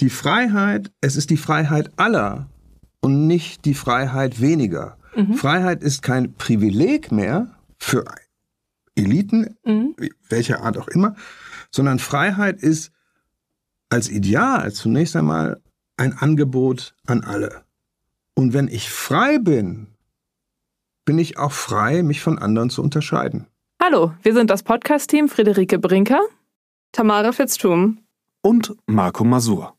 die Freiheit, es ist die Freiheit aller und nicht die Freiheit weniger. Mhm. Freiheit ist kein Privileg mehr für Eliten, mhm. welcher Art auch immer, sondern Freiheit ist als Ideal zunächst einmal ein Angebot an alle. Und wenn ich frei bin, bin ich auch frei, mich von anderen zu unterscheiden. Hallo, wir sind das Podcast-Team Friederike Brinker, Tamara Fitztum und Marco Masur.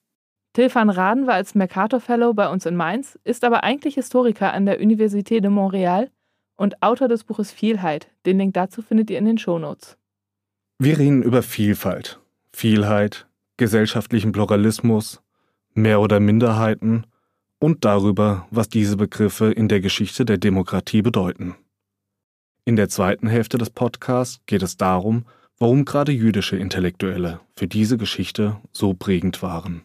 Till van Raden war als Mercator Fellow bei uns in Mainz, ist aber eigentlich Historiker an der Université de Montréal und Autor des Buches Vielheit. Den Link dazu findet ihr in den Shownotes. Wir reden über Vielfalt, Vielheit, gesellschaftlichen Pluralismus, Mehr- oder Minderheiten und darüber, was diese Begriffe in der Geschichte der Demokratie bedeuten. In der zweiten Hälfte des Podcasts geht es darum, warum gerade jüdische Intellektuelle für diese Geschichte so prägend waren.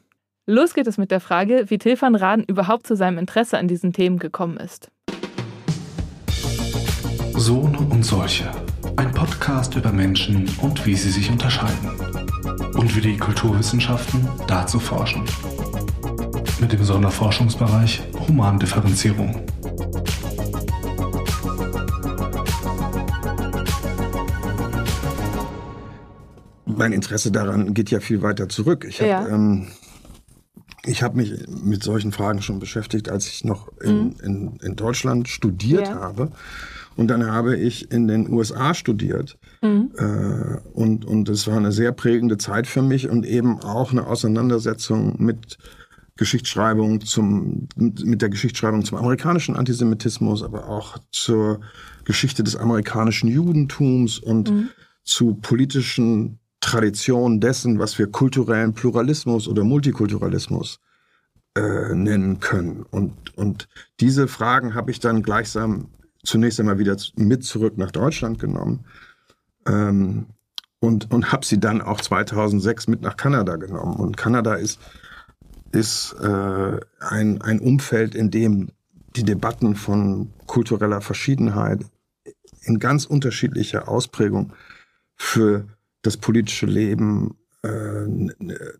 Los geht es mit der Frage, wie Till van Raden überhaupt zu seinem Interesse an diesen Themen gekommen ist. Sohne und Solche. Ein Podcast über Menschen und wie sie sich unterscheiden. Und wie die Kulturwissenschaften dazu forschen. Mit dem Sonderforschungsbereich Humandifferenzierung. Mein Interesse daran geht ja viel weiter zurück. Ich habe ja. ähm, ich habe mich mit solchen Fragen schon beschäftigt, als ich noch in, mhm. in, in Deutschland studiert ja. habe. Und dann habe ich in den USA studiert. Mhm. Äh, und, und das war eine sehr prägende Zeit für mich und eben auch eine Auseinandersetzung mit Geschichtsschreibung zum, mit der Geschichtsschreibung zum amerikanischen Antisemitismus, aber auch zur Geschichte des amerikanischen Judentums und mhm. zu politischen Tradition dessen, was wir kulturellen Pluralismus oder Multikulturalismus äh, nennen können. Und, und diese Fragen habe ich dann gleichsam zunächst einmal wieder mit zurück nach Deutschland genommen ähm, und, und habe sie dann auch 2006 mit nach Kanada genommen. Und Kanada ist, ist äh, ein, ein Umfeld, in dem die Debatten von kultureller Verschiedenheit in ganz unterschiedlicher Ausprägung für das politische Leben äh,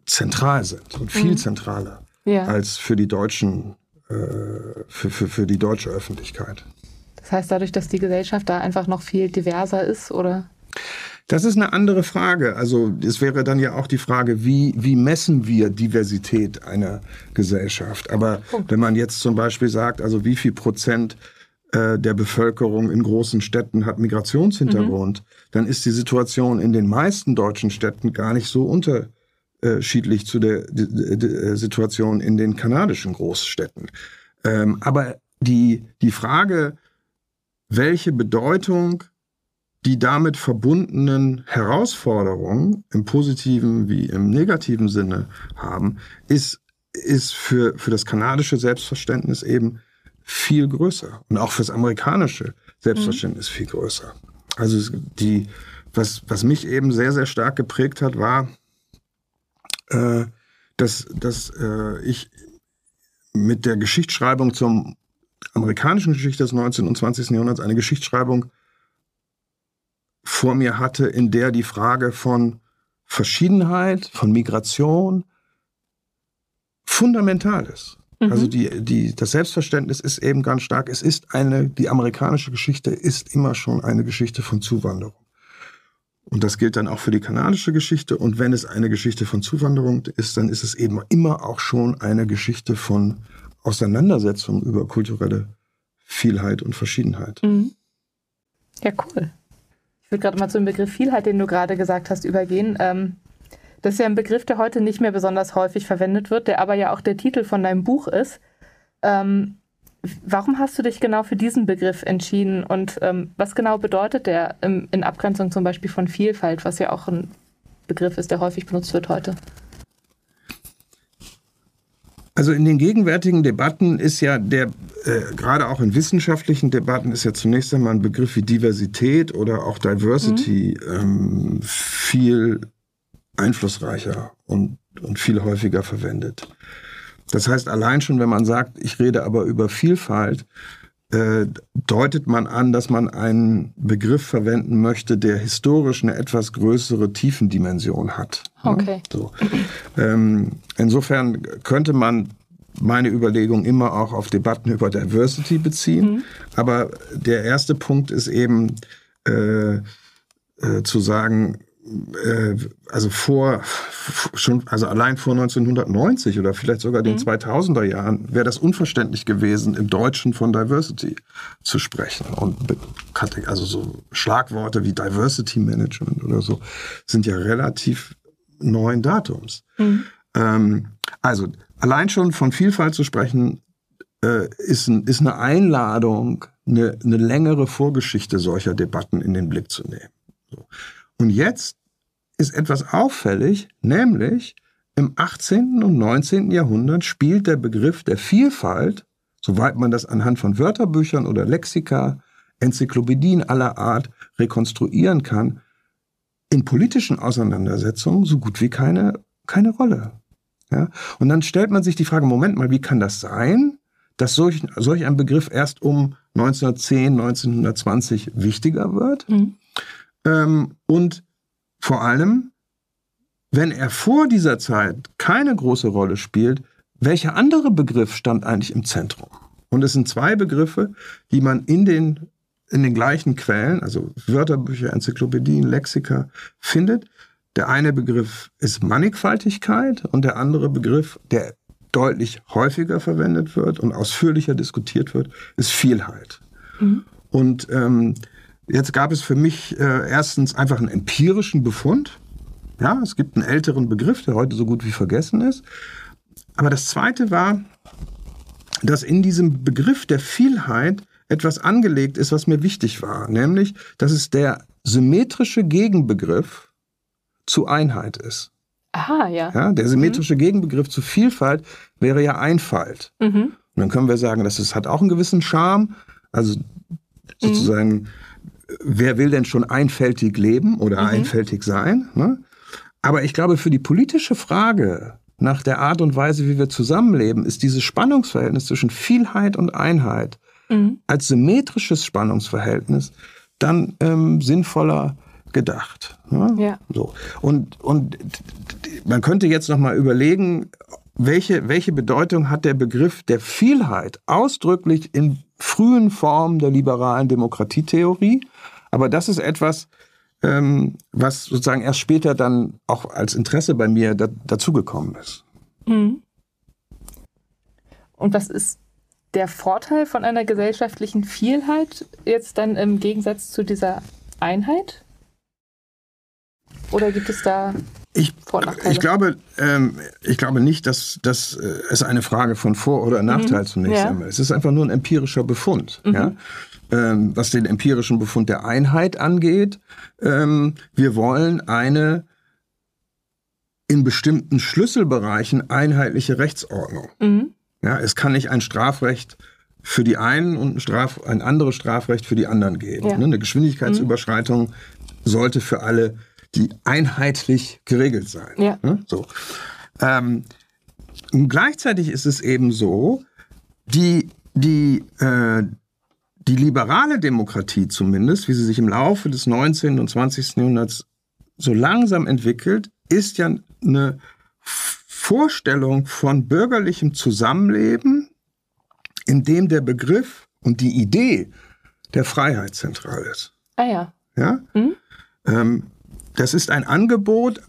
zentral sind und viel mhm. zentraler ja. als für die deutschen, äh, für, für, für die deutsche Öffentlichkeit. Das heißt, dadurch, dass die Gesellschaft da einfach noch viel diverser ist, oder? Das ist eine andere Frage. Also es wäre dann ja auch die Frage, wie, wie messen wir Diversität einer Gesellschaft? Aber Punkt. wenn man jetzt zum Beispiel sagt, also wie viel Prozent äh, der Bevölkerung in großen Städten hat Migrationshintergrund, mhm. dann ist die Situation in den meisten deutschen Städten gar nicht so unterschiedlich zu der, der, der Situation in den kanadischen Großstädten. Ähm, aber die, die Frage, welche Bedeutung die damit verbundenen Herausforderungen im positiven wie im negativen Sinne haben, ist, ist für, für das kanadische Selbstverständnis eben viel größer. Und auch fürs amerikanische Selbstverständnis mhm. viel größer. Also die, was, was mich eben sehr, sehr stark geprägt hat, war, äh, dass, dass äh, ich mit der Geschichtsschreibung zum amerikanischen Geschichte des 19. und 20. Jahrhunderts eine Geschichtsschreibung vor mir hatte, in der die Frage von Verschiedenheit, von Migration fundamental ist. Mhm. Also die, die, das Selbstverständnis ist eben ganz stark. Es ist eine, die amerikanische Geschichte ist immer schon eine Geschichte von Zuwanderung. Und das gilt dann auch für die kanadische Geschichte. Und wenn es eine Geschichte von Zuwanderung ist, dann ist es eben immer auch schon eine Geschichte von Auseinandersetzung über kulturelle Vielheit und Verschiedenheit. Mhm. Ja, cool. Ich würde gerade mal zu dem Begriff Vielheit, den du gerade gesagt hast, übergehen. Ähm, das ist ja ein Begriff, der heute nicht mehr besonders häufig verwendet wird, der aber ja auch der Titel von deinem Buch ist. Ähm, warum hast du dich genau für diesen Begriff entschieden und ähm, was genau bedeutet der im, in Abgrenzung zum Beispiel von Vielfalt, was ja auch ein Begriff ist, der häufig benutzt wird heute? Also in den gegenwärtigen Debatten ist ja der, äh, gerade auch in wissenschaftlichen Debatten ist ja zunächst einmal ein Begriff wie Diversität oder auch Diversity mhm. ähm, viel einflussreicher und, und viel häufiger verwendet. Das heißt, allein schon, wenn man sagt, ich rede aber über Vielfalt, äh, deutet man an, dass man einen Begriff verwenden möchte, der historisch eine etwas größere Tiefendimension hat. Okay. So. ähm, insofern könnte man meine Überlegung immer auch auf Debatten über Diversity beziehen. Mhm. Aber der erste Punkt ist eben äh, äh, zu sagen, also vor schon also allein vor 1990 oder vielleicht sogar den mhm. 2000er Jahren wäre das unverständlich gewesen im Deutschen von Diversity zu sprechen und also so Schlagworte wie Diversity Management oder so sind ja relativ neuen Datums. Mhm. Ähm, also allein schon von Vielfalt zu sprechen äh, ist, ein, ist eine Einladung, eine, eine längere Vorgeschichte solcher Debatten in den Blick zu nehmen. So. Und jetzt ist etwas auffällig, nämlich im 18. und 19. Jahrhundert spielt der Begriff der Vielfalt, soweit man das anhand von Wörterbüchern oder Lexika, Enzyklopädien aller Art rekonstruieren kann, in politischen Auseinandersetzungen so gut wie keine, keine Rolle. Ja? Und dann stellt man sich die Frage, Moment mal, wie kann das sein, dass solch, solch ein Begriff erst um 1910, 1920 wichtiger wird? Mhm. Ähm, und vor allem, wenn er vor dieser Zeit keine große Rolle spielt, welcher andere Begriff stand eigentlich im Zentrum? Und es sind zwei Begriffe, die man in den, in den gleichen Quellen, also Wörterbücher, Enzyklopädien, Lexika, findet. Der eine Begriff ist Mannigfaltigkeit und der andere Begriff, der deutlich häufiger verwendet wird und ausführlicher diskutiert wird, ist Vielheit. Mhm. Und ähm, Jetzt gab es für mich äh, erstens einfach einen empirischen Befund. Ja, es gibt einen älteren Begriff, der heute so gut wie vergessen ist. Aber das Zweite war, dass in diesem Begriff der Vielheit etwas angelegt ist, was mir wichtig war, nämlich, dass es der symmetrische Gegenbegriff zu Einheit ist. Aha, ja. ja der symmetrische mhm. Gegenbegriff zu Vielfalt wäre ja Einfalt. Mhm. Und dann können wir sagen, dass es hat auch einen gewissen Charme. Also sozusagen mhm wer will denn schon einfältig leben oder mhm. einfältig sein? Ne? Aber ich glaube, für die politische Frage nach der Art und Weise, wie wir zusammenleben, ist dieses Spannungsverhältnis zwischen Vielheit und Einheit mhm. als symmetrisches Spannungsverhältnis dann ähm, sinnvoller gedacht. Ne? Ja. So. Und, und man könnte jetzt noch mal überlegen, welche, welche Bedeutung hat der Begriff der Vielheit ausdrücklich in frühen Formen der liberalen Demokratietheorie aber das ist etwas, ähm, was sozusagen erst später dann auch als Interesse bei mir da, dazugekommen ist. Mhm. Und was ist der Vorteil von einer gesellschaftlichen Vielheit jetzt dann im Gegensatz zu dieser Einheit? Oder gibt es da ich, ich, glaube, ähm, ich glaube nicht, dass, dass äh, es eine Frage von Vor- oder Nachteil mhm. zunächst ja. einmal ist. Es ist einfach nur ein empirischer Befund. Mhm. Ja? ähm, was den empirischen Befund der Einheit angeht. Ähm, wir wollen eine in bestimmten Schlüsselbereichen einheitliche Rechtsordnung. Mhm. Ja, es kann nicht ein Strafrecht für die einen und ein, Straf, ein anderes Strafrecht für die anderen geben. Ja. Ne, eine Geschwindigkeitsüberschreitung mhm. sollte für alle die einheitlich geregelt sein. Ja. Ne, so. Ähm, gleichzeitig ist es eben so, die, die, äh, die liberale Demokratie zumindest, wie sie sich im Laufe des 19. und 20. Jahrhunderts so langsam entwickelt, ist ja eine Vorstellung von bürgerlichem Zusammenleben, in dem der Begriff und die Idee der Freiheit zentral ist. Ah ja. Ja? Mhm. Ähm, das ist ein Angebot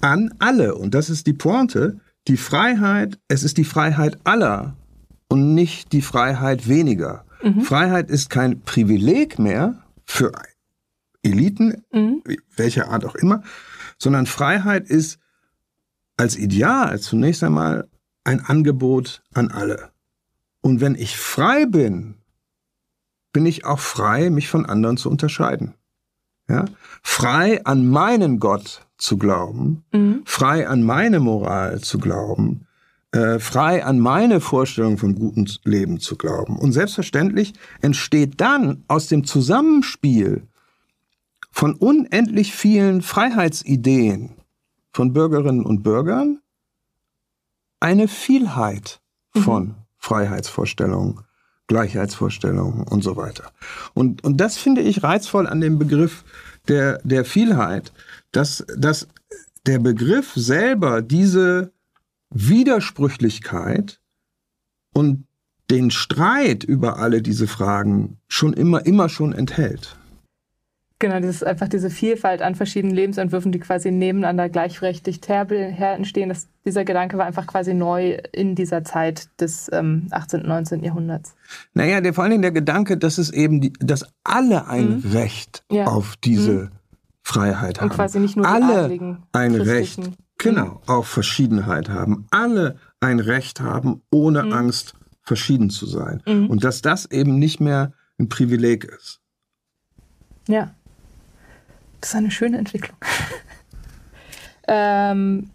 an alle und das ist die Pointe. Die Freiheit, es ist die Freiheit aller und nicht die Freiheit weniger. Mhm. Freiheit ist kein Privileg mehr für Eliten, mhm. welcher Art auch immer, sondern Freiheit ist als Ideal zunächst einmal ein Angebot an alle. Und wenn ich frei bin, bin ich auch frei, mich von anderen zu unterscheiden. Ja? Frei an meinen Gott zu glauben, mhm. frei an meine Moral zu glauben, äh, frei an meine Vorstellung von gutem Leben zu glauben. Und selbstverständlich entsteht dann aus dem Zusammenspiel von unendlich vielen Freiheitsideen von Bürgerinnen und Bürgern eine Vielheit mhm. von mhm. Freiheitsvorstellungen, Gleichheitsvorstellungen und so weiter. Und, und das finde ich reizvoll an dem Begriff der, der Vielheit, dass, dass der Begriff selber diese Widersprüchlichkeit und den Streit über alle diese Fragen schon immer, immer schon enthält. Genau, ist einfach diese Vielfalt an verschiedenen Lebensentwürfen, die quasi nebeneinander gleichberechtigt her, her entstehen. Das, dieser Gedanke war einfach quasi neu in dieser Zeit des ähm, 18., 19. Jahrhunderts. Naja, der, vor allen Dingen der Gedanke, dass es eben, die, dass alle ein mhm. Recht ja. auf diese mhm. Freiheit haben. Und quasi nicht nur die alle Adligen, ein Recht, genau, mhm. auf Verschiedenheit haben. Alle ein Recht haben, ohne mhm. Angst verschieden zu sein. Mhm. Und dass das eben nicht mehr ein Privileg ist. Ja. Das ist eine schöne Entwicklung. ähm,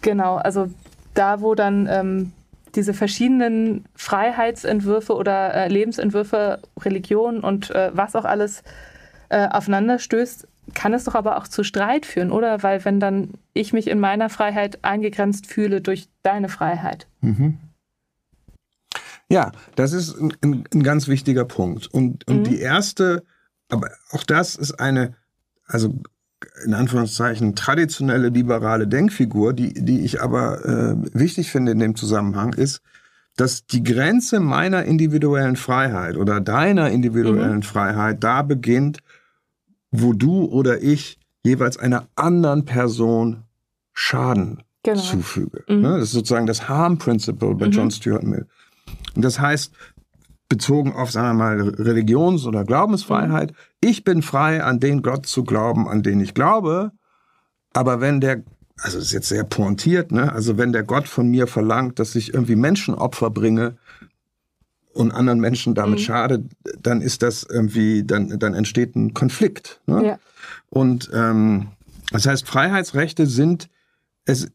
genau, also da, wo dann ähm, diese verschiedenen Freiheitsentwürfe oder äh, Lebensentwürfe, Religion und äh, was auch alles äh, aufeinander stößt, kann es doch aber auch zu Streit führen, oder? Weil wenn dann ich mich in meiner Freiheit eingegrenzt fühle durch deine Freiheit. Mhm. Ja, das ist ein, ein, ganz wichtiger Punkt. Und, und mhm. die erste, aber auch das ist eine also in Anführungszeichen traditionelle liberale Denkfigur, die, die ich aber äh, wichtig finde in dem Zusammenhang, ist, dass die Grenze meiner individuellen Freiheit oder deiner individuellen mhm. Freiheit da beginnt, wo du oder ich jeweils einer anderen Person Schaden genau. zufüge. Mhm. Ne? Das ist sozusagen das Harm Principle bei mhm. John Stuart Mill. Und das heißt, bezogen auf, sagen wir mal, Religions- oder Glaubensfreiheit. Mhm. Ich bin frei, an den Gott zu glauben, an den ich glaube. Aber wenn der, also das ist jetzt sehr pointiert, ne? Also wenn der Gott von mir verlangt, dass ich irgendwie Menschenopfer bringe und anderen Menschen damit mhm. schade, dann ist das irgendwie, dann, dann entsteht ein Konflikt. Ne? Ja. Und ähm, das heißt, Freiheitsrechte sind, es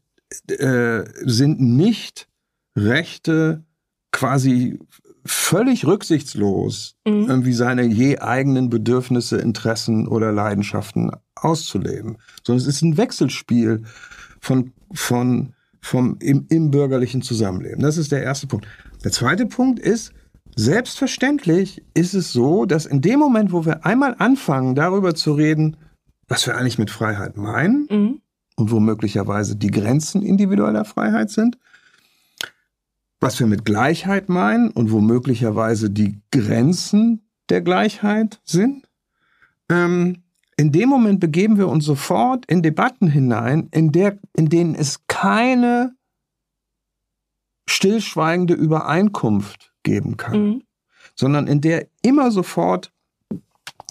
äh, sind nicht Rechte quasi völlig rücksichtslos mhm. irgendwie seine je eigenen Bedürfnisse, Interessen oder Leidenschaften auszuleben, sondern es ist ein Wechselspiel von, von, vom, im, im bürgerlichen Zusammenleben. Das ist der erste Punkt. Der zweite Punkt ist, selbstverständlich ist es so, dass in dem Moment, wo wir einmal anfangen, darüber zu reden, was wir eigentlich mit Freiheit meinen mhm. und wo möglicherweise die Grenzen individueller Freiheit sind, was wir mit Gleichheit meinen und wo möglicherweise die Grenzen der Gleichheit sind. Ähm, in dem Moment begeben wir uns sofort in Debatten hinein, in, der, in denen es keine stillschweigende Übereinkunft geben kann, mhm. sondern in der immer sofort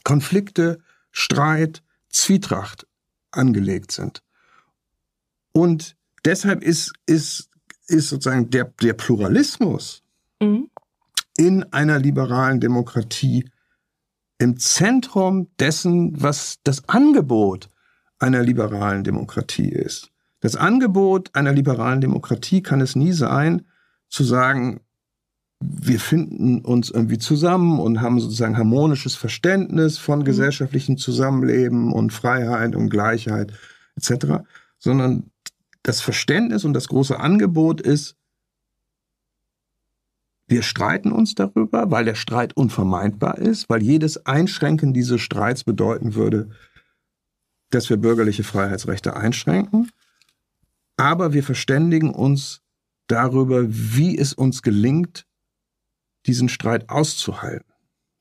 Konflikte, Streit, Zwietracht angelegt sind. Und deshalb ist, ist ist sozusagen der, der Pluralismus mhm. in einer liberalen Demokratie im Zentrum dessen, was das Angebot einer liberalen Demokratie ist. Das Angebot einer liberalen Demokratie kann es nie sein, zu sagen, wir finden uns irgendwie zusammen und haben sozusagen harmonisches Verständnis von mhm. gesellschaftlichem Zusammenleben und Freiheit und Gleichheit etc., sondern das Verständnis und das große Angebot ist, wir streiten uns darüber, weil der Streit unvermeidbar ist, weil jedes Einschränken dieses Streits bedeuten würde, dass wir bürgerliche Freiheitsrechte einschränken. Aber wir verständigen uns darüber, wie es uns gelingt, diesen Streit auszuhalten.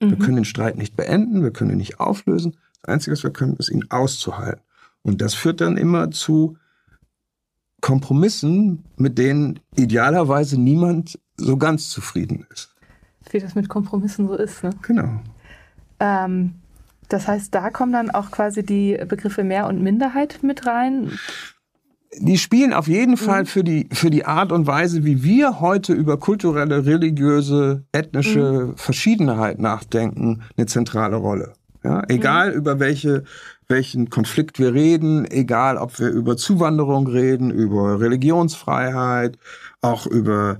Mhm. Wir können den Streit nicht beenden, wir können ihn nicht auflösen. Das Einzige, was wir können, ist ihn auszuhalten. Und das führt dann immer zu Kompromissen, mit denen idealerweise niemand so ganz zufrieden ist. Wie das mit Kompromissen so ist, ne? Genau. Ähm, das heißt, da kommen dann auch quasi die Begriffe Mehr- und Minderheit mit rein. Die spielen auf jeden Fall mhm. für die, für die Art und Weise, wie wir heute über kulturelle, religiöse, ethnische mhm. Verschiedenheit nachdenken, eine zentrale Rolle. Ja, egal mhm. über welche welchen Konflikt wir reden, egal ob wir über Zuwanderung reden, über Religionsfreiheit, auch über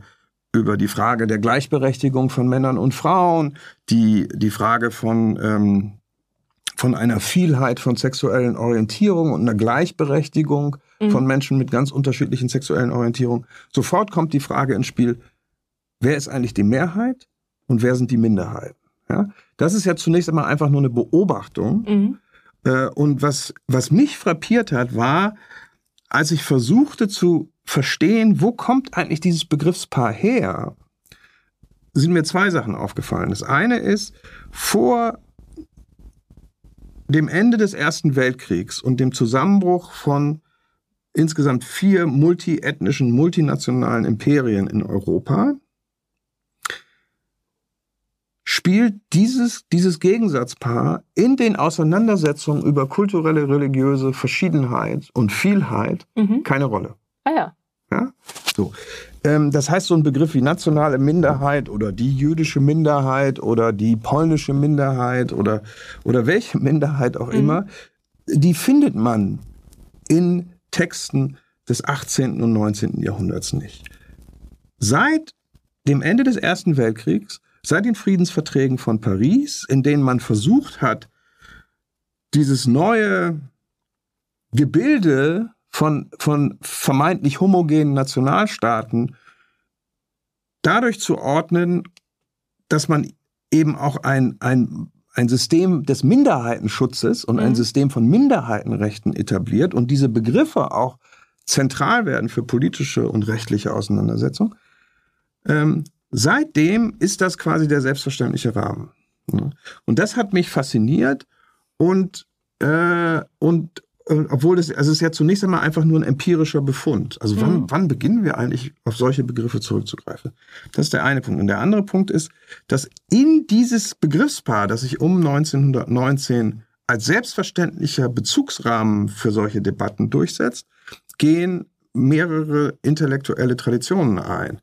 über die Frage der Gleichberechtigung von Männern und Frauen, die die Frage von ähm, von einer Vielheit von sexuellen Orientierungen und einer Gleichberechtigung mhm. von Menschen mit ganz unterschiedlichen sexuellen Orientierungen. Sofort kommt die Frage ins Spiel, wer ist eigentlich die Mehrheit und wer sind die Minderheiten. Ja? Das ist ja zunächst einmal einfach nur eine Beobachtung. Mhm. Äh, und was, was mich frappiert hat, war, als ich versuchte zu verstehen, wo kommt eigentlich dieses Begriffspaar her, sind mir zwei Sachen aufgefallen. Das eine ist, vor dem Ende des Ersten Weltkriegs und dem Zusammenbruch von insgesamt vier multiethnischen, multinationalen Imperien in Europa spielt dieses, dieses Gegensatzpaar in den Auseinandersetzungen über kulturelle, religiöse Verschiedenheit und Vielheit mhm. keine Rolle. Ah ja. ja? So. Ähm, das heißt, so ein Begriff wie nationale Minderheit oder die jüdische Minderheit oder die polnische Minderheit oder, oder welche Minderheit auch mhm. immer, die findet man in Texten des 18. und 19. Jahrhunderts nicht. Seit dem Ende des Ersten Weltkriegs seit den Friedensverträgen von Paris, in denen man versucht hat, dieses neue Gebilde von, von vermeintlich homogenen Nationalstaaten dadurch zu ordnen, dass man eben auch ein, ein, ein System des Minderheitenschutzes und mhm. ein System von Minderheitenrechten etabliert und diese Begriffe auch zentral werden für politische und rechtliche Auseinandersetzung. Ähm, Seitdem ist das quasi der selbstverständliche Rahmen. Und das hat mich fasziniert und, äh, und äh, obwohl es, also es ist ja zunächst einmal einfach nur ein empirischer Befund. Also wann, mhm. wann beginnen wir eigentlich auf solche Begriffe zurückzugreifen? Das ist der eine Punkt. Und der andere Punkt ist, dass in dieses Begriffspaar, das sich um 1919 als selbstverständlicher Bezugsrahmen für solche Debatten durchsetzt, gehen mehrere intellektuelle Traditionen ein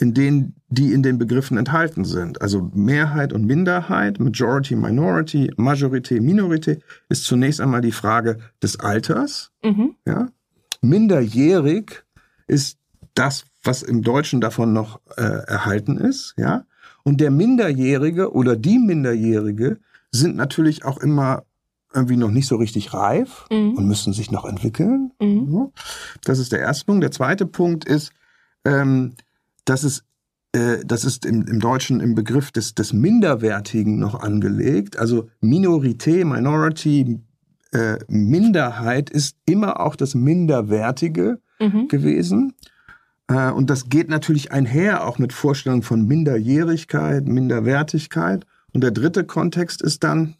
in denen die in den Begriffen enthalten sind. Also Mehrheit und Minderheit, Majority, Minority, Majorité, Minorité ist zunächst einmal die Frage des Alters. Mhm. Ja? Minderjährig ist das, was im Deutschen davon noch äh, erhalten ist. Ja? Und der Minderjährige oder die Minderjährige sind natürlich auch immer irgendwie noch nicht so richtig reif mhm. und müssen sich noch entwickeln. Mhm. Das ist der erste Punkt. Der zweite Punkt ist, ähm, das ist, äh, das ist im, im Deutschen im Begriff des, des Minderwertigen noch angelegt. Also Minorität, Minority, äh, Minderheit ist immer auch das Minderwertige mhm. gewesen. Äh, und das geht natürlich einher auch mit Vorstellungen von Minderjährigkeit, Minderwertigkeit. Und der dritte Kontext ist dann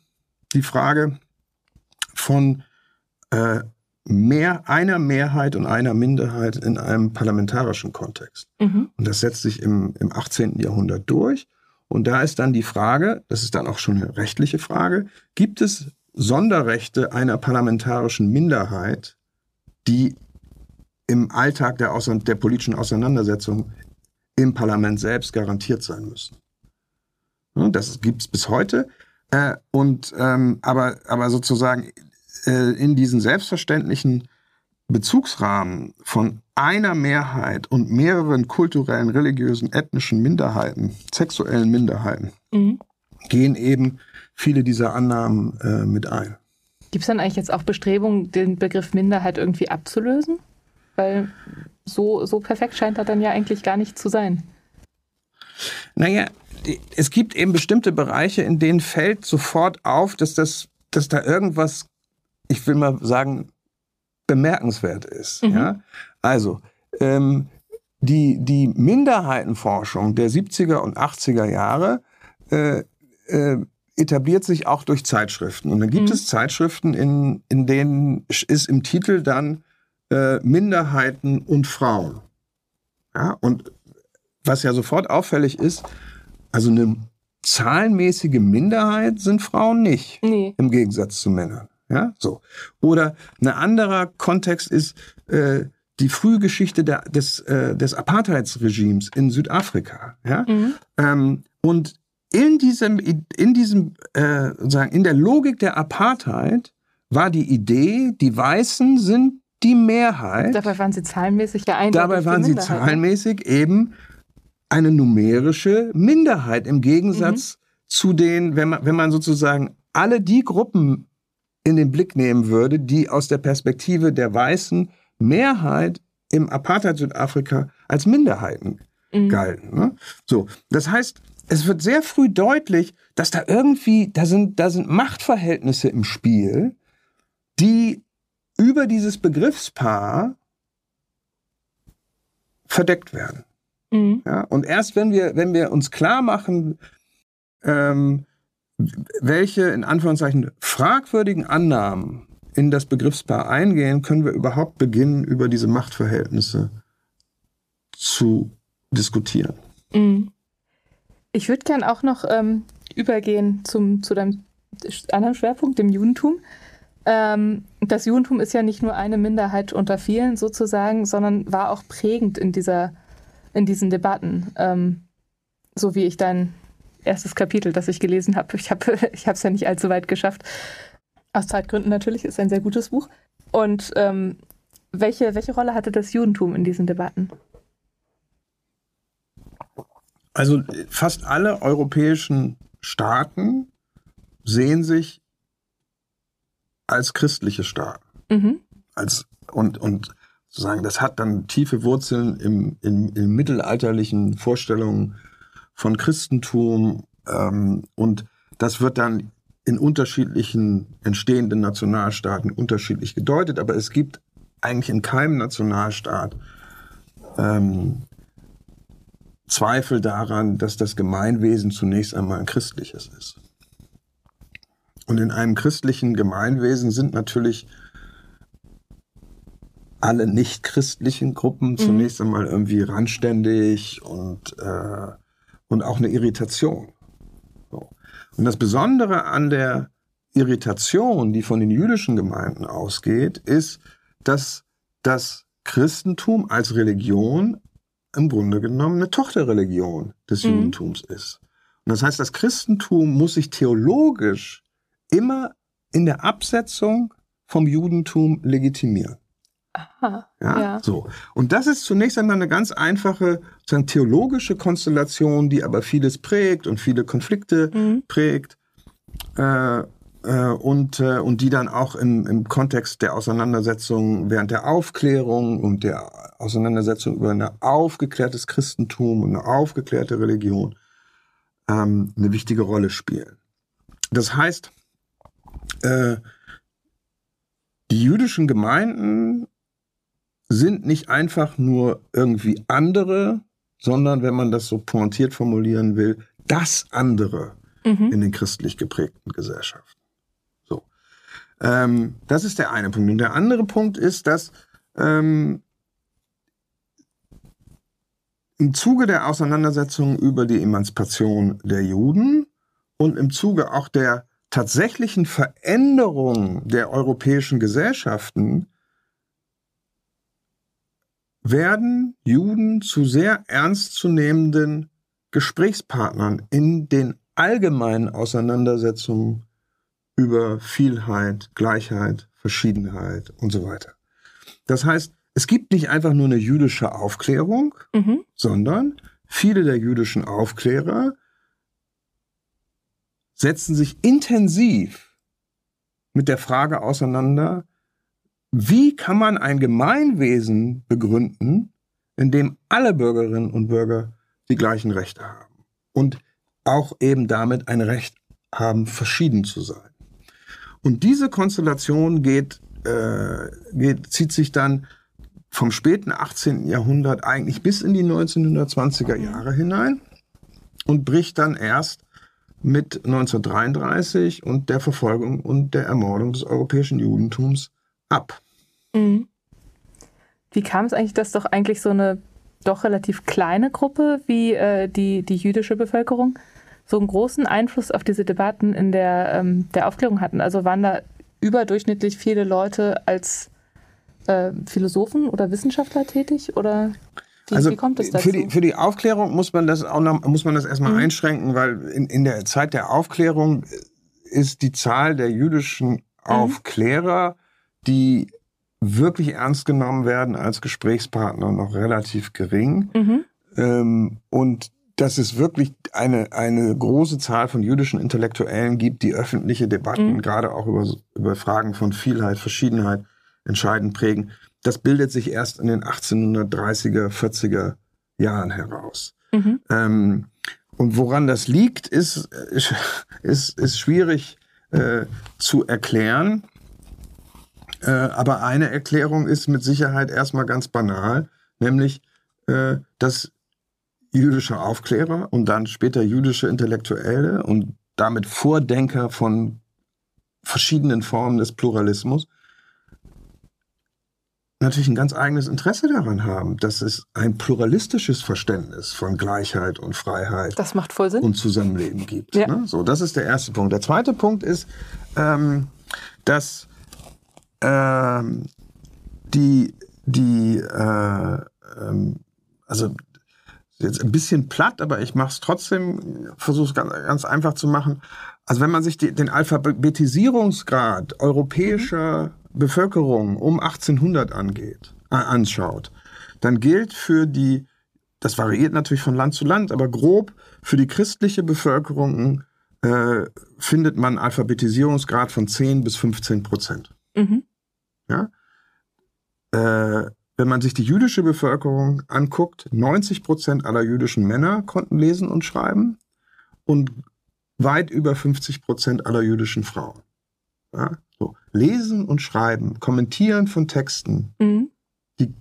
die Frage von äh, mehr, einer Mehrheit und einer Minderheit in einem parlamentarischen Kontext. Mhm. Und das setzt sich im, im 18. Jahrhundert durch. Und da ist dann die Frage, das ist dann auch schon eine rechtliche Frage, gibt es Sonderrechte einer parlamentarischen Minderheit, die im Alltag der, der politischen Auseinandersetzung im Parlament selbst garantiert sein müssen? Das gibt es bis heute. Äh, und ähm, aber, aber sozusagen äh, in diesen selbstverständlichen Bezugsrahmen von einer Mehrheit und mehreren kulturellen, religiösen, ethnischen Minderheiten, sexuellen Minderheiten, mhm. gehen eben viele dieser Annahmen äh, mit ein. Gibt es dann eigentlich jetzt auch Bestrebungen, den Begriff Minderheit irgendwie abzulösen? Weil so, so perfekt scheint er dann ja eigentlich gar nicht zu sein. Naja, es gibt eben bestimmte Bereiche, in denen fällt sofort auf, dass, das, dass da irgendwas ich will mal sagen, bemerkenswert ist. Mhm. Ja? Also, ähm, die, die Minderheitenforschung der 70er und 80er Jahre äh, äh, etabliert sich auch durch Zeitschriften. Und dann gibt mhm. es Zeitschriften, in, in denen ist im Titel dann äh, Minderheiten und Frauen. Ja, und was ja sofort auffällig ist, also eine zahlenmäßige Minderheit sind Frauen nicht, nee. im Gegensatz zu Männern. Ja, so. Oder ein anderer Kontext ist äh, die Frühgeschichte der, des, äh, des Apartheidsregimes in Südafrika. Ja? Mhm. Ähm, und in diesem, in diesem, äh, sagen, in der Logik der Apartheid war die Idee, die Weißen sind die Mehrheit. Dabei waren sie zahlenmäßig ja eindeutig. Dabei waren sie ne? zahlenmäßig eben eine numerische Minderheit im Gegensatz mhm. zu den, wenn man, wenn man sozusagen alle die Gruppen in den Blick nehmen würde, die aus der Perspektive der weißen Mehrheit im Apartheid Südafrika als Minderheiten mhm. galten. Ne? So, das heißt, es wird sehr früh deutlich, dass da irgendwie, da sind, da sind Machtverhältnisse im Spiel, die über dieses Begriffspaar verdeckt werden. Mhm. Ja, und erst wenn wir, wenn wir uns klar machen, ähm, welche in Anführungszeichen fragwürdigen Annahmen in das Begriffspaar eingehen, können wir überhaupt beginnen, über diese Machtverhältnisse zu diskutieren. Mhm. Ich würde gern auch noch ähm, übergehen zum, zu deinem anderen Schwerpunkt, dem Judentum. Ähm, das Judentum ist ja nicht nur eine Minderheit unter vielen sozusagen, sondern war auch prägend in, dieser, in diesen Debatten. Ähm, so wie ich dein erstes Kapitel, das ich gelesen habe. Ich habe es ja nicht allzu weit geschafft. Aus Zeitgründen natürlich, ist ein sehr gutes Buch. Und ähm, welche, welche Rolle hatte das Judentum in diesen Debatten? Also fast alle europäischen Staaten sehen sich als christliche Staaten. Mhm. Als, und, und sozusagen, das hat dann tiefe Wurzeln im, im, in mittelalterlichen Vorstellungen von Christentum. Ähm, und das wird dann in unterschiedlichen entstehenden Nationalstaaten unterschiedlich gedeutet. Aber es gibt eigentlich in keinem Nationalstaat ähm, Zweifel daran, dass das Gemeinwesen zunächst einmal ein christliches ist. Und in einem christlichen Gemeinwesen sind natürlich alle nicht-christlichen Gruppen mhm. zunächst einmal irgendwie randständig und, äh, und auch eine Irritation. So. Und das Besondere an der Irritation, die von den jüdischen Gemeinden ausgeht, ist, dass das Christentum als Religion im Grunde genommen eine Tochterreligion des mhm. Judentums ist. Und das heißt, das Christentum muss sich theologisch immer in der Absetzung vom Judentum legitimieren. Aha, ja, ja, so. Und das ist zunächst einmal eine ganz einfache sozusagen, theologische Konstellation, die aber vieles prägt und viele Konflikte mhm. prägt. Äh, äh, und, äh, und die dann auch im, im Kontext der Auseinandersetzung während der Aufklärung und der Auseinandersetzung über ein aufgeklärtes Christentum und eine aufgeklärte Religion ähm, eine wichtige Rolle spielen. Das heißt, äh, die jüdischen Gemeinden sind nicht einfach nur irgendwie andere, sondern wenn man das so pointiert formulieren will, das andere mhm. in den christlich geprägten Gesellschaften. Ähm, das ist der eine Punkt. Und der andere Punkt ist, dass ähm, im Zuge der Auseinandersetzung über die Emanzipation der Juden und im Zuge auch der tatsächlichen Veränderung der europäischen Gesellschaften werden Juden zu sehr ernstzunehmenden Gesprächspartnern in den allgemeinen Auseinandersetzungen über Vielheit, Gleichheit, Verschiedenheit und so weiter. Das heißt, es gibt nicht einfach nur eine jüdische Aufklärung, mhm. sondern viele der jüdischen Aufklärer setzen sich intensiv mit der Frage auseinander, wie kann man ein Gemeinwesen begründen, in dem alle Bürgerinnen und Bürger die gleichen Rechte haben und auch eben damit ein Recht haben, verschieden zu sein. Und diese Konstellation geht, äh, geht, zieht sich dann vom späten 18. Jahrhundert eigentlich bis in die 1920er Jahre hinein und bricht dann erst mit 1933 und der Verfolgung und der Ermordung des europäischen Judentums ab. Mhm. Wie kam es eigentlich, dass doch eigentlich so eine doch relativ kleine Gruppe wie äh, die, die jüdische Bevölkerung so einen großen Einfluss auf diese Debatten in der, ähm, der Aufklärung hatten. Also waren da überdurchschnittlich viele Leute als äh, Philosophen oder Wissenschaftler tätig oder wie, also wie kommt es dazu? Für die, für die Aufklärung muss man das auch noch, muss man das erstmal mhm. einschränken, weil in, in der Zeit der Aufklärung ist die Zahl der jüdischen mhm. Aufklärer, die wirklich ernst genommen werden als Gesprächspartner, noch relativ gering. Mhm. Ähm, und dass es wirklich eine, eine große Zahl von jüdischen Intellektuellen gibt, die öffentliche Debatten, mhm. gerade auch über, über Fragen von Vielheit, Verschiedenheit, entscheidend prägen. Das bildet sich erst in den 1830er, 40er Jahren heraus. Mhm. Ähm, und woran das liegt, ist, ist, ist schwierig äh, zu erklären. Äh, aber eine Erklärung ist mit Sicherheit erstmal ganz banal, nämlich, äh, dass jüdische Aufklärer und dann später jüdische Intellektuelle und damit Vordenker von verschiedenen Formen des Pluralismus natürlich ein ganz eigenes Interesse daran haben, dass es ein pluralistisches Verständnis von Gleichheit und Freiheit und Zusammenleben gibt. Ja. Ne? So, das ist der erste Punkt. Der zweite Punkt ist, ähm, dass ähm, die, die äh, ähm, also jetzt ein bisschen platt, aber ich mache es trotzdem, versuche es ganz, ganz, einfach zu machen. Also wenn man sich die, den Alphabetisierungsgrad europäischer mhm. Bevölkerung um 1800 angeht, äh, anschaut, dann gilt für die, das variiert natürlich von Land zu Land, aber grob für die christliche Bevölkerung äh, findet man Alphabetisierungsgrad von 10 bis 15 Prozent. Mhm. Ja? Äh, wenn man sich die jüdische Bevölkerung anguckt, 90 Prozent aller jüdischen Männer konnten lesen und schreiben und weit über 50 Prozent aller jüdischen Frauen. Ja? So. Lesen und Schreiben, Kommentieren von Texten, mhm. die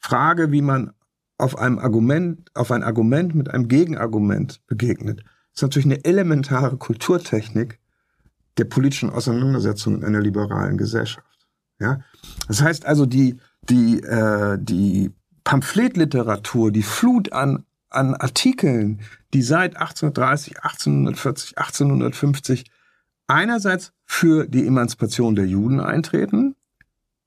Frage, wie man auf einem Argument, auf ein Argument mit einem Gegenargument begegnet, ist natürlich eine elementare Kulturtechnik der politischen Auseinandersetzung in einer liberalen Gesellschaft. Ja? Das heißt also, die, die, äh, die Pamphletliteratur, die Flut an, an Artikeln, die seit 1830, 1840, 1850 einerseits für die Emanzipation der Juden eintreten,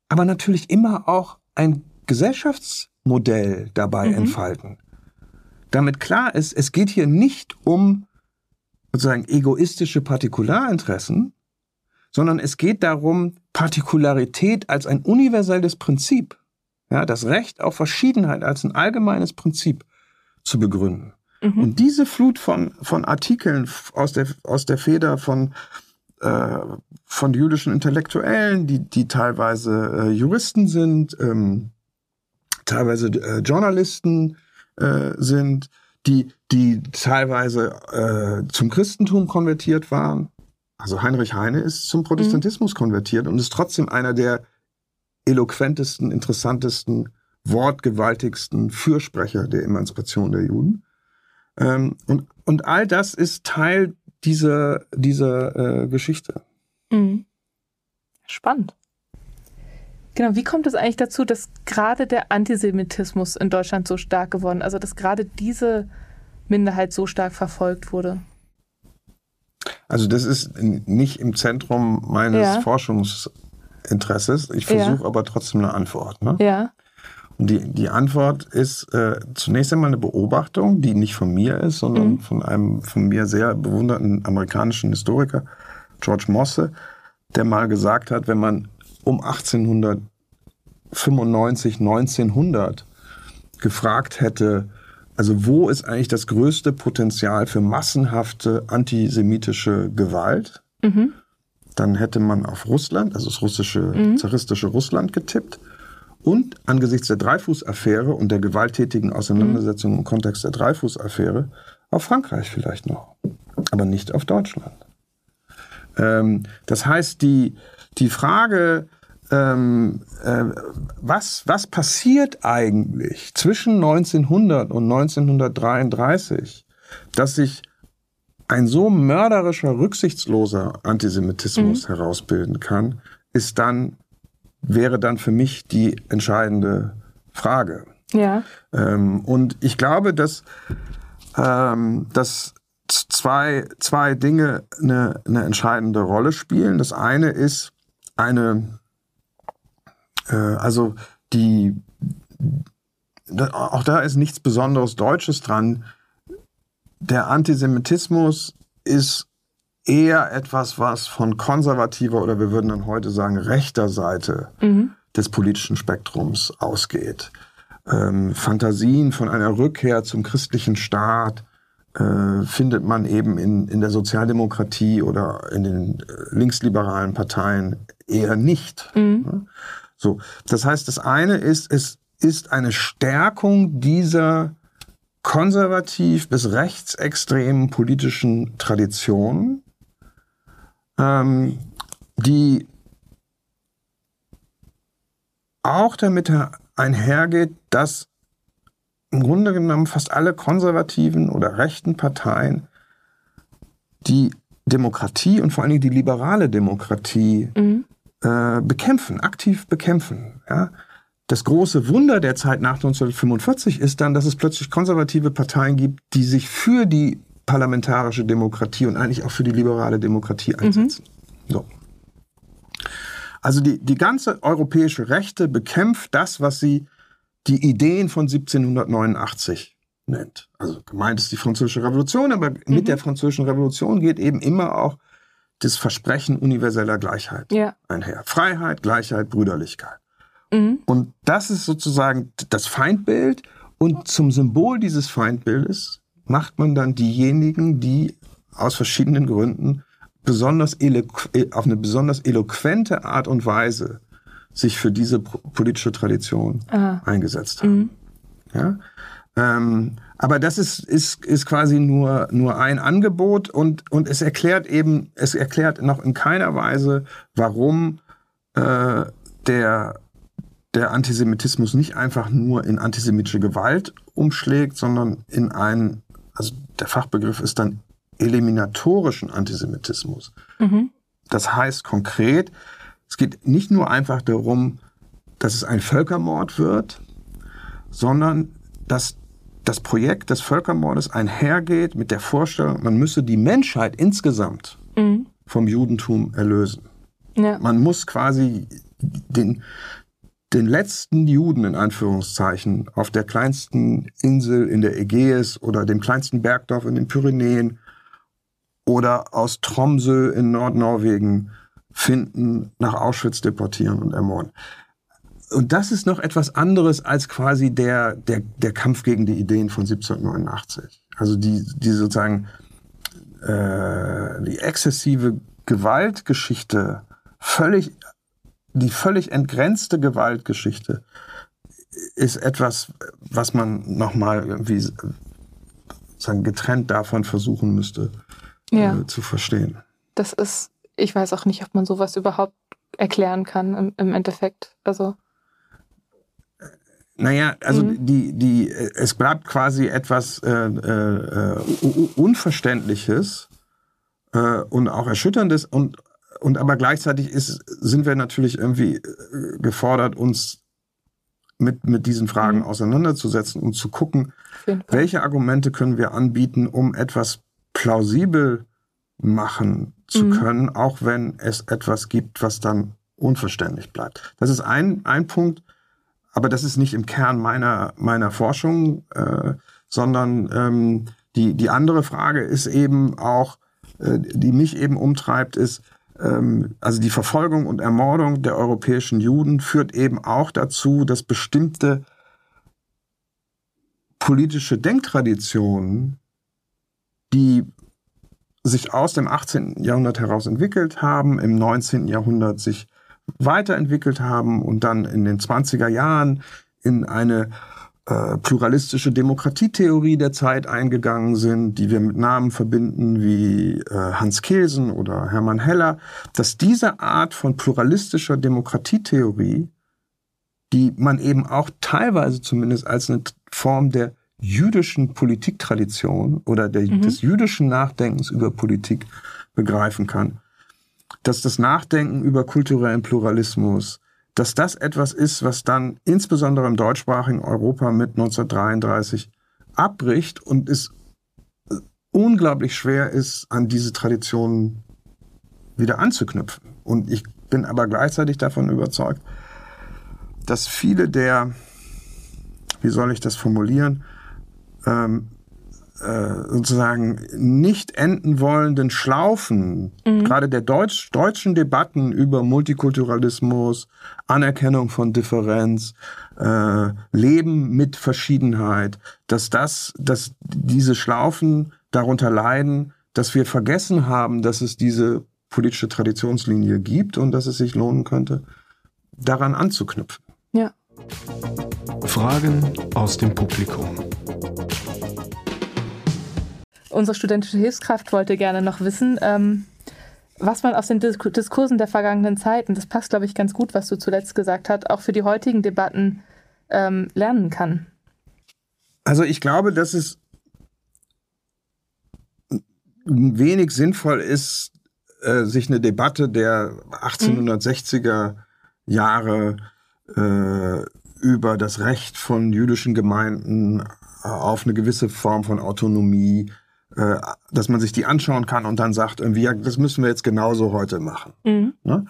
aber natürlich immer auch ein Gesellschaftsmodell dabei mhm. entfalten. Damit klar ist, es geht hier nicht um sozusagen egoistische Partikularinteressen, sondern es geht darum, Partikularität als ein universelles Prinzip, ja, das Recht auf Verschiedenheit als ein allgemeines Prinzip zu begründen. Mhm. Und diese Flut von, von Artikeln aus der, aus der Feder von, äh, von jüdischen Intellektuellen, die, die teilweise äh, Juristen sind, ähm, teilweise äh, Journalisten äh, sind, die, die teilweise äh, zum Christentum konvertiert waren, also Heinrich Heine ist zum Protestantismus mhm. konvertiert und ist trotzdem einer der eloquentesten, interessantesten, wortgewaltigsten Fürsprecher der Emanzipation der Juden. Ähm, und, und all das ist Teil dieser, dieser äh, Geschichte. Mhm. Spannend. Genau, wie kommt es eigentlich dazu, dass gerade der Antisemitismus in Deutschland so stark geworden, also dass gerade diese Minderheit so stark verfolgt wurde? Also das ist nicht im Zentrum meines ja. Forschungsinteresses. Ich versuche ja. aber trotzdem eine Antwort. Ne? Ja. Und die, die Antwort ist äh, zunächst einmal eine Beobachtung, die nicht von mir ist, sondern mhm. von einem von mir sehr bewunderten amerikanischen Historiker, George Mosse, der mal gesagt hat, wenn man um 1895, 1900 gefragt hätte, also wo ist eigentlich das größte Potenzial für massenhafte antisemitische Gewalt? Mhm. Dann hätte man auf Russland, also das russische, mhm. zaristische Russland getippt. Und angesichts der Dreifuß-Affäre und der gewalttätigen Auseinandersetzung mhm. im Kontext der Dreifuß-Affäre auf Frankreich vielleicht noch, aber nicht auf Deutschland. Ähm, das heißt, die, die Frage, ähm, äh, was, was passiert eigentlich zwischen 1900 und 1933, dass sich ein so mörderischer, rücksichtsloser Antisemitismus mhm. herausbilden kann, ist dann, wäre dann für mich die entscheidende Frage. Ja. Ähm, und ich glaube, dass, ähm, dass zwei, zwei Dinge eine, eine entscheidende Rolle spielen. Das eine ist eine äh, also die, auch da ist nichts Besonderes Deutsches dran. Der Antisemitismus ist eher etwas, was von konservativer oder wir würden dann heute sagen rechter Seite mhm. des politischen Spektrums ausgeht. Ähm, Fantasien von einer Rückkehr zum christlichen Staat äh, findet man eben in, in der Sozialdemokratie oder in den äh, linksliberalen Parteien eher nicht. Mhm. So, das heißt, das eine ist, es ist eine Stärkung dieser konservativ bis rechtsextremen politischen Traditionen, ähm, die auch damit einhergeht, dass im Grunde genommen fast alle konservativen oder rechten Parteien die Demokratie und vor allen Dingen die liberale Demokratie mhm. Äh, bekämpfen, aktiv bekämpfen. Ja? Das große Wunder der Zeit nach 1945 ist dann, dass es plötzlich konservative Parteien gibt, die sich für die parlamentarische Demokratie und eigentlich auch für die liberale Demokratie mhm. einsetzen. Mhm. So. Also die, die ganze europäische Rechte bekämpft das, was sie die Ideen von 1789 nennt. Also gemeint ist die Französische Revolution, aber mhm. mit der Französischen Revolution geht eben immer auch das Versprechen universeller Gleichheit ja. einher. Freiheit, Gleichheit, Brüderlichkeit. Mhm. Und das ist sozusagen das Feindbild. Und zum Symbol dieses Feindbildes macht man dann diejenigen, die aus verschiedenen Gründen besonders auf eine besonders eloquente Art und Weise sich für diese politische Tradition Aha. eingesetzt haben. Mhm. Ja? Ähm, aber das ist, ist, ist quasi nur, nur ein Angebot und, und es erklärt eben, es erklärt noch in keiner Weise, warum äh, der, der Antisemitismus nicht einfach nur in antisemitische Gewalt umschlägt, sondern in einen, also der Fachbegriff ist dann eliminatorischen Antisemitismus. Mhm. Das heißt konkret, es geht nicht nur einfach darum, dass es ein Völkermord wird, sondern dass das Projekt des Völkermordes einhergeht mit der Vorstellung, man müsse die Menschheit insgesamt mhm. vom Judentum erlösen. Ja. Man muss quasi den, den letzten Juden in Anführungszeichen auf der kleinsten Insel in der Ägäis oder dem kleinsten Bergdorf in den Pyrenäen oder aus Tromsø in Nordnorwegen finden, nach Auschwitz deportieren und ermorden. Und das ist noch etwas anderes als quasi der, der, der Kampf gegen die Ideen von 1789. Also die, die sozusagen äh, die exzessive Gewaltgeschichte, völlig, die völlig entgrenzte Gewaltgeschichte ist etwas, was man nochmal irgendwie sagen, getrennt davon versuchen müsste ja. äh, zu verstehen. Das ist, ich weiß auch nicht, ob man sowas überhaupt erklären kann im, im Endeffekt. Also. Naja, also mhm. die, die, es bleibt quasi etwas äh, äh, Unverständliches äh, und auch Erschütterndes und, und aber gleichzeitig ist, sind wir natürlich irgendwie äh, gefordert, uns mit, mit diesen Fragen mhm. auseinanderzusetzen und zu gucken, welche Argumente können wir anbieten, um etwas plausibel machen zu mhm. können, auch wenn es etwas gibt, was dann unverständlich bleibt. Das ist ein, ein Punkt, aber das ist nicht im Kern meiner, meiner Forschung, äh, sondern ähm, die, die andere Frage ist eben auch, äh, die mich eben umtreibt, ist, ähm, also die Verfolgung und Ermordung der europäischen Juden führt eben auch dazu, dass bestimmte politische Denktraditionen die sich aus dem 18. Jahrhundert heraus entwickelt haben, im 19. Jahrhundert sich weiterentwickelt haben und dann in den 20er Jahren in eine äh, pluralistische Demokratietheorie der Zeit eingegangen sind, die wir mit Namen verbinden wie äh, Hans Kelsen oder Hermann Heller, dass diese Art von pluralistischer Demokratietheorie, die man eben auch teilweise zumindest als eine Form der jüdischen Politiktradition oder der, mhm. des jüdischen Nachdenkens über Politik begreifen kann. Dass das Nachdenken über kulturellen Pluralismus, dass das etwas ist, was dann insbesondere im deutschsprachigen Europa mit 1933 abbricht und es unglaublich schwer ist, an diese Traditionen wieder anzuknüpfen. Und ich bin aber gleichzeitig davon überzeugt, dass viele der, wie soll ich das formulieren, ähm, äh, sozusagen nicht enden wollenden Schlaufen, mhm. gerade der Deutsch, deutschen Debatten über Multikulturalismus, Anerkennung von Differenz, äh, Leben mit Verschiedenheit, dass das, dass diese Schlaufen darunter leiden, dass wir vergessen haben, dass es diese politische Traditionslinie gibt und dass es sich lohnen könnte, daran anzuknüpfen. Ja. Fragen aus dem Publikum. Unsere studentische Hilfskraft wollte gerne noch wissen, ähm, was man aus den Diskursen der vergangenen Zeiten, das passt, glaube ich, ganz gut, was du zuletzt gesagt hast, auch für die heutigen Debatten ähm, lernen kann. Also ich glaube, dass es wenig sinnvoll ist, äh, sich eine Debatte der 1860er Jahre äh, über das Recht von jüdischen Gemeinden auf eine gewisse Form von Autonomie, äh, dass man sich die anschauen kann und dann sagt, irgendwie, ja, das müssen wir jetzt genauso heute machen. Mhm. Ne?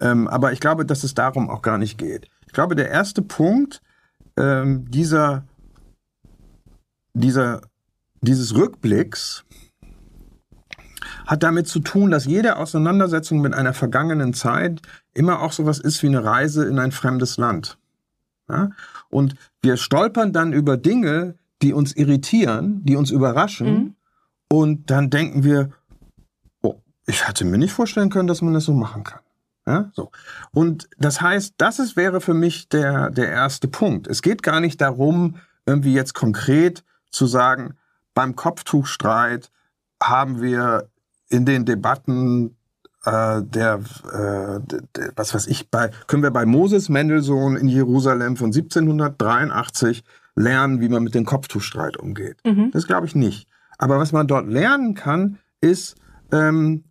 Ähm, aber ich glaube, dass es darum auch gar nicht geht. Ich glaube, der erste Punkt ähm, dieser, dieser, dieses Rückblicks hat damit zu tun, dass jede Auseinandersetzung mit einer vergangenen Zeit immer auch sowas ist wie eine Reise in ein fremdes Land. Ja? Und wir stolpern dann über Dinge, die uns irritieren, die uns überraschen. Mhm. Und dann denken wir, oh, ich hatte mir nicht vorstellen können, dass man das so machen kann. Ja, so. Und das heißt, das ist, wäre für mich der, der erste Punkt. Es geht gar nicht darum, irgendwie jetzt konkret zu sagen, beim Kopftuchstreit haben wir in den Debatten äh, der, äh, der, was weiß ich, bei, können wir bei Moses Mendelssohn in Jerusalem von 1783 lernen, wie man mit dem Kopftuchstreit umgeht. Mhm. Das glaube ich nicht. Aber was man dort lernen kann, ist, ähm,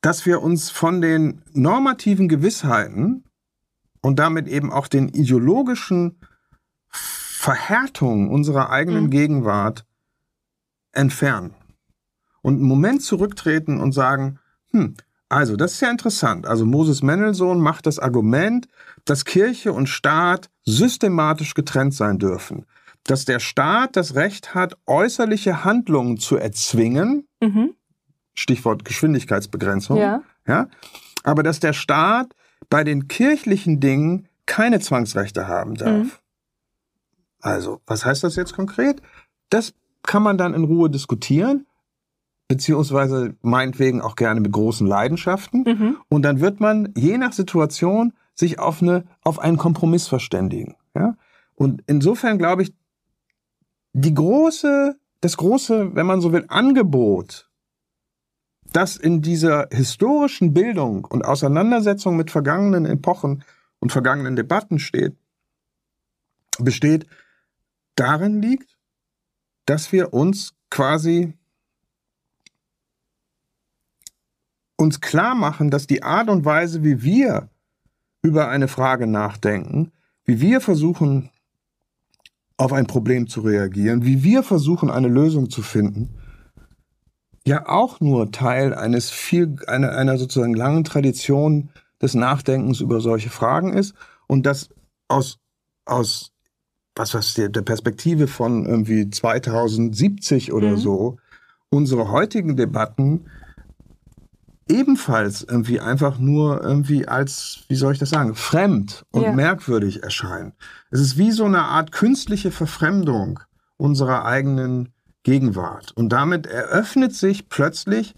dass wir uns von den normativen Gewissheiten und damit eben auch den ideologischen Verhärtungen unserer eigenen mhm. Gegenwart entfernen. Und einen Moment zurücktreten und sagen, hm, also, das ist ja interessant. Also Moses Mendelssohn macht das Argument, dass Kirche und Staat systematisch getrennt sein dürfen. Dass der Staat das Recht hat, äußerliche Handlungen zu erzwingen. Mhm. Stichwort Geschwindigkeitsbegrenzung. Ja. ja. Aber dass der Staat bei den kirchlichen Dingen keine Zwangsrechte haben darf. Mhm. Also, was heißt das jetzt konkret? Das kann man dann in Ruhe diskutieren beziehungsweise meinetwegen auch gerne mit großen Leidenschaften. Mhm. Und dann wird man je nach Situation sich auf eine, auf einen Kompromiss verständigen. Ja? Und insofern glaube ich, die große, das große, wenn man so will, Angebot, das in dieser historischen Bildung und Auseinandersetzung mit vergangenen Epochen und vergangenen Debatten steht, besteht, darin liegt, dass wir uns quasi uns klar machen, dass die Art und Weise, wie wir über eine Frage nachdenken, wie wir versuchen, auf ein Problem zu reagieren, wie wir versuchen, eine Lösung zu finden, ja auch nur Teil eines viel, einer, einer sozusagen langen Tradition des Nachdenkens über solche Fragen ist und das aus, aus was was der, der Perspektive von irgendwie 2070 oder mhm. so unsere heutigen Debatten ebenfalls irgendwie einfach nur irgendwie als, wie soll ich das sagen, fremd und ja. merkwürdig erscheinen. Es ist wie so eine Art künstliche Verfremdung unserer eigenen Gegenwart. Und damit eröffnet sich plötzlich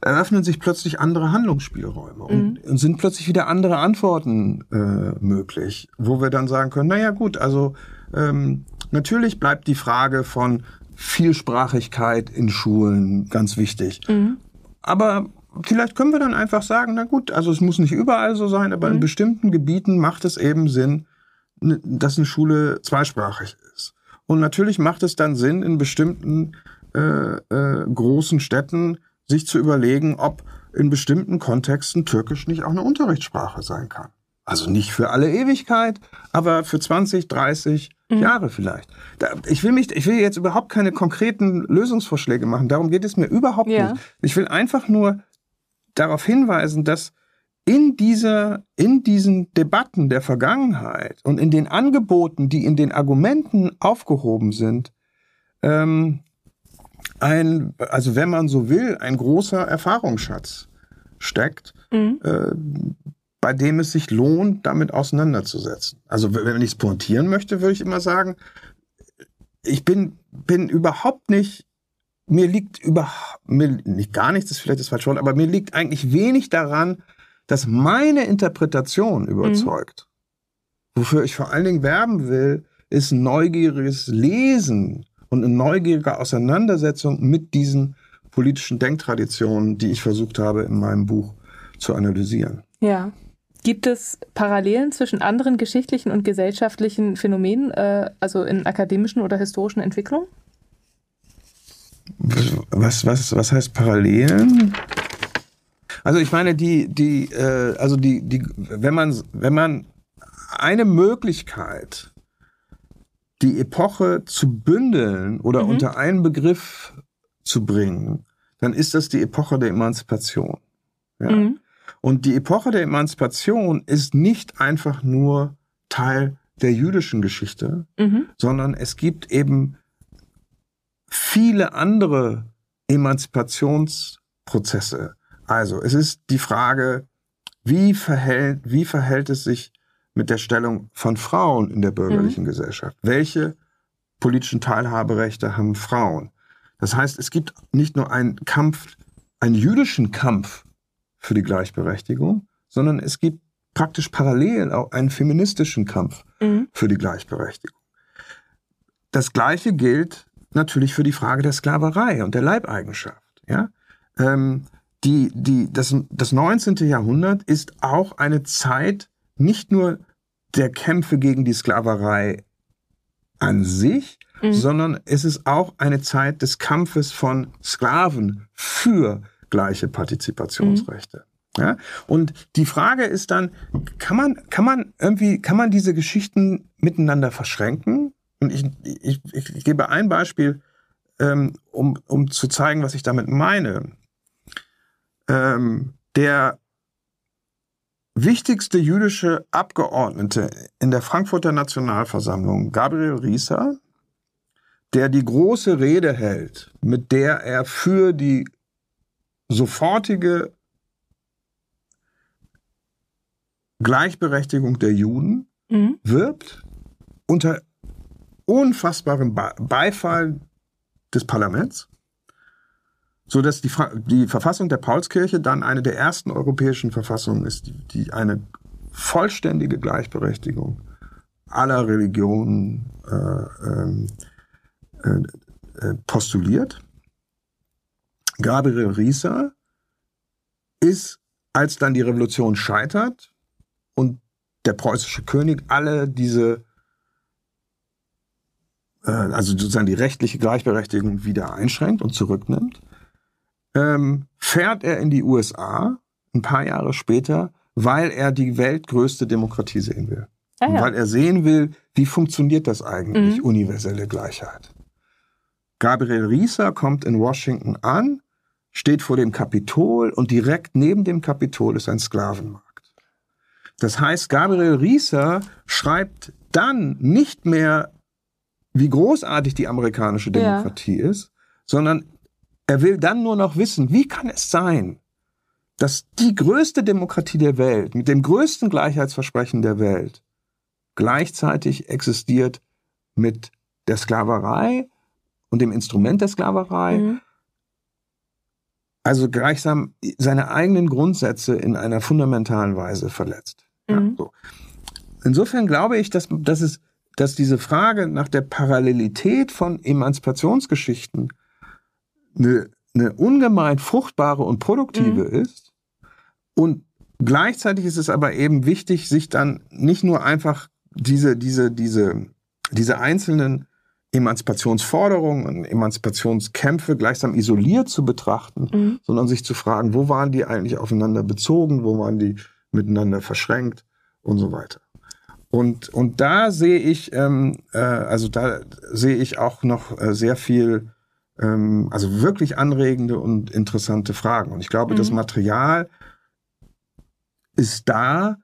eröffnen sich plötzlich andere Handlungsspielräume und, mhm. und sind plötzlich wieder andere Antworten äh, möglich, wo wir dann sagen können, naja gut, also ähm, natürlich bleibt die Frage von Vielsprachigkeit in Schulen ganz wichtig. Mhm. Aber vielleicht können wir dann einfach sagen, na gut, also es muss nicht überall so sein, aber mhm. in bestimmten Gebieten macht es eben Sinn, dass eine Schule zweisprachig ist. Und natürlich macht es dann Sinn, in bestimmten äh, äh, großen Städten sich zu überlegen, ob in bestimmten Kontexten Türkisch nicht auch eine Unterrichtssprache sein kann. Also nicht für alle Ewigkeit, aber für 20, 30 mhm. Jahre vielleicht. Da, ich will mich, ich will jetzt überhaupt keine konkreten Lösungsvorschläge machen. Darum geht es mir überhaupt ja. nicht. Ich will einfach nur darauf hinweisen, dass in dieser, in diesen Debatten der Vergangenheit und in den Angeboten, die in den Argumenten aufgehoben sind, ähm, ein, also wenn man so will, ein großer Erfahrungsschatz steckt, mhm. äh, bei dem es sich lohnt, damit auseinanderzusetzen. Also wenn ich es pointieren möchte, würde ich immer sagen, ich bin, bin überhaupt nicht, mir liegt über, mir nicht gar nichts, ist vielleicht das falsche Wort, aber mir liegt eigentlich wenig daran, dass meine Interpretation überzeugt. Mhm. Wofür ich vor allen Dingen werben will, ist neugieriges Lesen und eine neugierige Auseinandersetzung mit diesen politischen Denktraditionen, die ich versucht habe, in meinem Buch zu analysieren. Ja. Gibt es Parallelen zwischen anderen geschichtlichen und gesellschaftlichen Phänomenen, äh, also in akademischen oder historischen Entwicklungen? Was, was, was heißt Parallelen? Also ich meine, die, die, äh, also die, die, wenn man, wenn man eine Möglichkeit, die Epoche zu bündeln oder mhm. unter einen Begriff zu bringen, dann ist das die Epoche der Emanzipation. Ja? Mhm. Und die Epoche der Emanzipation ist nicht einfach nur Teil der jüdischen Geschichte, mhm. sondern es gibt eben viele andere Emanzipationsprozesse. Also es ist die Frage, wie verhält, wie verhält es sich mit der Stellung von Frauen in der bürgerlichen mhm. Gesellschaft? Welche politischen Teilhaberechte haben Frauen? Das heißt, es gibt nicht nur einen Kampf, einen jüdischen Kampf für die Gleichberechtigung, sondern es gibt praktisch parallel auch einen feministischen Kampf mhm. für die Gleichberechtigung. Das Gleiche gilt natürlich für die Frage der Sklaverei und der Leibeigenschaft. Ja? Ähm, die, die, das, das 19. Jahrhundert ist auch eine Zeit nicht nur der Kämpfe gegen die Sklaverei an sich, mhm. sondern es ist auch eine Zeit des Kampfes von Sklaven für gleiche Partizipationsrechte. Mhm. Ja? Und die Frage ist dann, kann man, kann man irgendwie, kann man diese Geschichten miteinander verschränken? Und ich, ich, ich gebe ein Beispiel, ähm, um, um zu zeigen, was ich damit meine. Ähm, der wichtigste jüdische Abgeordnete in der Frankfurter Nationalversammlung, Gabriel Rieser, der die große Rede hält, mit der er für die sofortige Gleichberechtigung der Juden mhm. wirbt, unter unfassbarem Beifall des Parlaments, so dass die, die Verfassung der Paulskirche dann eine der ersten europäischen Verfassungen ist, die, die eine vollständige Gleichberechtigung aller Religionen äh, ähm, äh, äh, postuliert. Gabriel Rieser ist, als dann die Revolution scheitert und der preußische König alle diese, äh, also sozusagen die rechtliche Gleichberechtigung wieder einschränkt und zurücknimmt, ähm, fährt er in die USA ein paar Jahre später, weil er die weltgrößte Demokratie sehen will. Ah, ja. Weil er sehen will, wie funktioniert das eigentlich, mhm. universelle Gleichheit. Gabriel Rieser kommt in Washington an steht vor dem Kapitol und direkt neben dem Kapitol ist ein Sklavenmarkt. Das heißt, Gabriel Rieser schreibt dann nicht mehr, wie großartig die amerikanische Demokratie ja. ist, sondern er will dann nur noch wissen, wie kann es sein, dass die größte Demokratie der Welt mit dem größten Gleichheitsversprechen der Welt gleichzeitig existiert mit der Sklaverei und dem Instrument der Sklaverei mhm also gleichsam seine eigenen Grundsätze in einer fundamentalen Weise verletzt. Mhm. Ja, so. Insofern glaube ich, dass, dass, es, dass diese Frage nach der Parallelität von Emanzipationsgeschichten eine, eine ungemein fruchtbare und produktive mhm. ist. Und gleichzeitig ist es aber eben wichtig, sich dann nicht nur einfach diese, diese, diese, diese einzelnen Emanzipationsforderungen und Emanzipationskämpfe gleichsam isoliert zu betrachten, mhm. sondern sich zu fragen, wo waren die eigentlich aufeinander bezogen, wo waren die miteinander verschränkt und so weiter. Und, und da sehe ich, ähm, äh, also da sehe ich auch noch äh, sehr viel, ähm, also wirklich anregende und interessante Fragen. Und ich glaube, mhm. das Material ist da.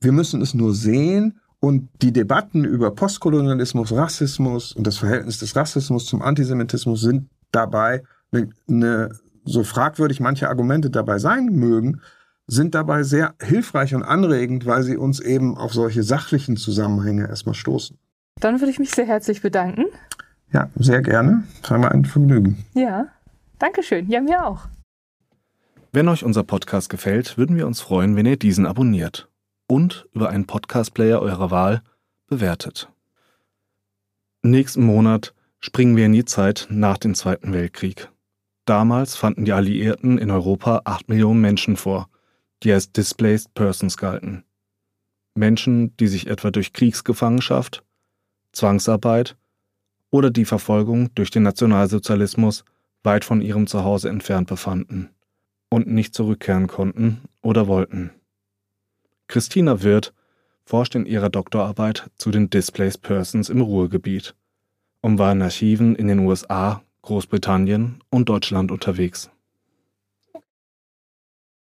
Wir müssen es nur sehen und die Debatten über Postkolonialismus, Rassismus und das Verhältnis des Rassismus zum Antisemitismus sind dabei eine, so fragwürdig manche Argumente dabei sein mögen, sind dabei sehr hilfreich und anregend, weil sie uns eben auf solche sachlichen Zusammenhänge erstmal stoßen. Dann würde ich mich sehr herzlich bedanken. Ja, sehr gerne. Das war mir ein Vergnügen. Ja, danke schön. Ja, mir auch. Wenn euch unser Podcast gefällt, würden wir uns freuen, wenn ihr diesen abonniert und über einen Podcast-Player eurer Wahl bewertet. Nächsten Monat Springen wir in die Zeit nach dem Zweiten Weltkrieg. Damals fanden die Alliierten in Europa acht Millionen Menschen vor, die als Displaced Persons galten. Menschen, die sich etwa durch Kriegsgefangenschaft, Zwangsarbeit oder die Verfolgung durch den Nationalsozialismus weit von ihrem Zuhause entfernt befanden und nicht zurückkehren konnten oder wollten. Christina Wirth forscht in ihrer Doktorarbeit zu den Displaced Persons im Ruhrgebiet und war in Archiven in den USA, Großbritannien und Deutschland unterwegs.